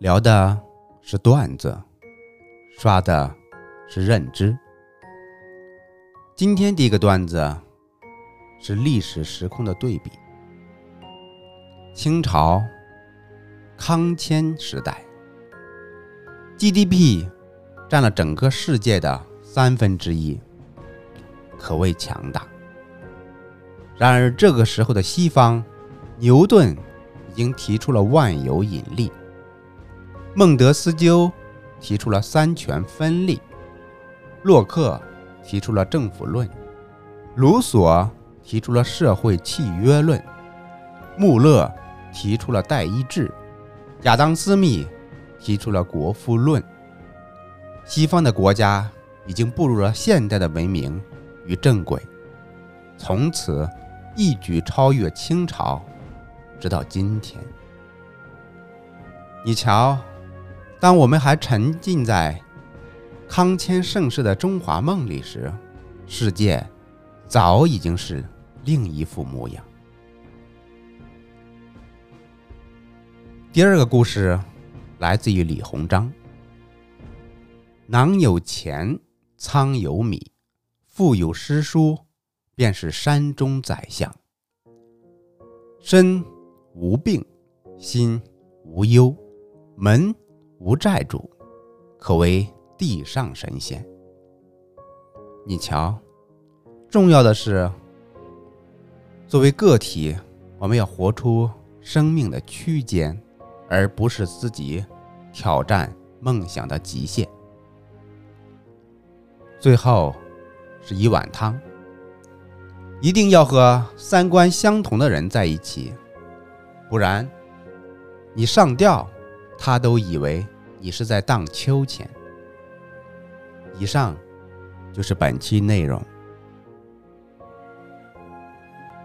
聊的是段子，刷的是认知。今天第一个段子是历史时空的对比。清朝康乾时代，GDP 占了整个世界的三分之一，可谓强大。然而这个时候的西方，牛顿已经提出了万有引力。孟德斯鸠提出了三权分立，洛克提出了政府论，卢梭提出了社会契约论，穆勒提出了代议制，亚当·斯密提出了国富论。西方的国家已经步入了现代的文明与正轨，从此一举超越清朝，直到今天。你瞧。当我们还沉浸在康乾盛世的中华梦里时，世界早已经是另一副模样。第二个故事来自于李鸿章。囊有钱，仓有米，腹有诗书，便是山中宰相。身无病，心无忧，门。无债主，可为地上神仙。你瞧，重要的是，作为个体，我们要活出生命的区间，而不是自己挑战梦想的极限。最后是一碗汤，一定要和三观相同的人在一起，不然你上吊。他都以为你是在荡秋千。以上就是本期内容。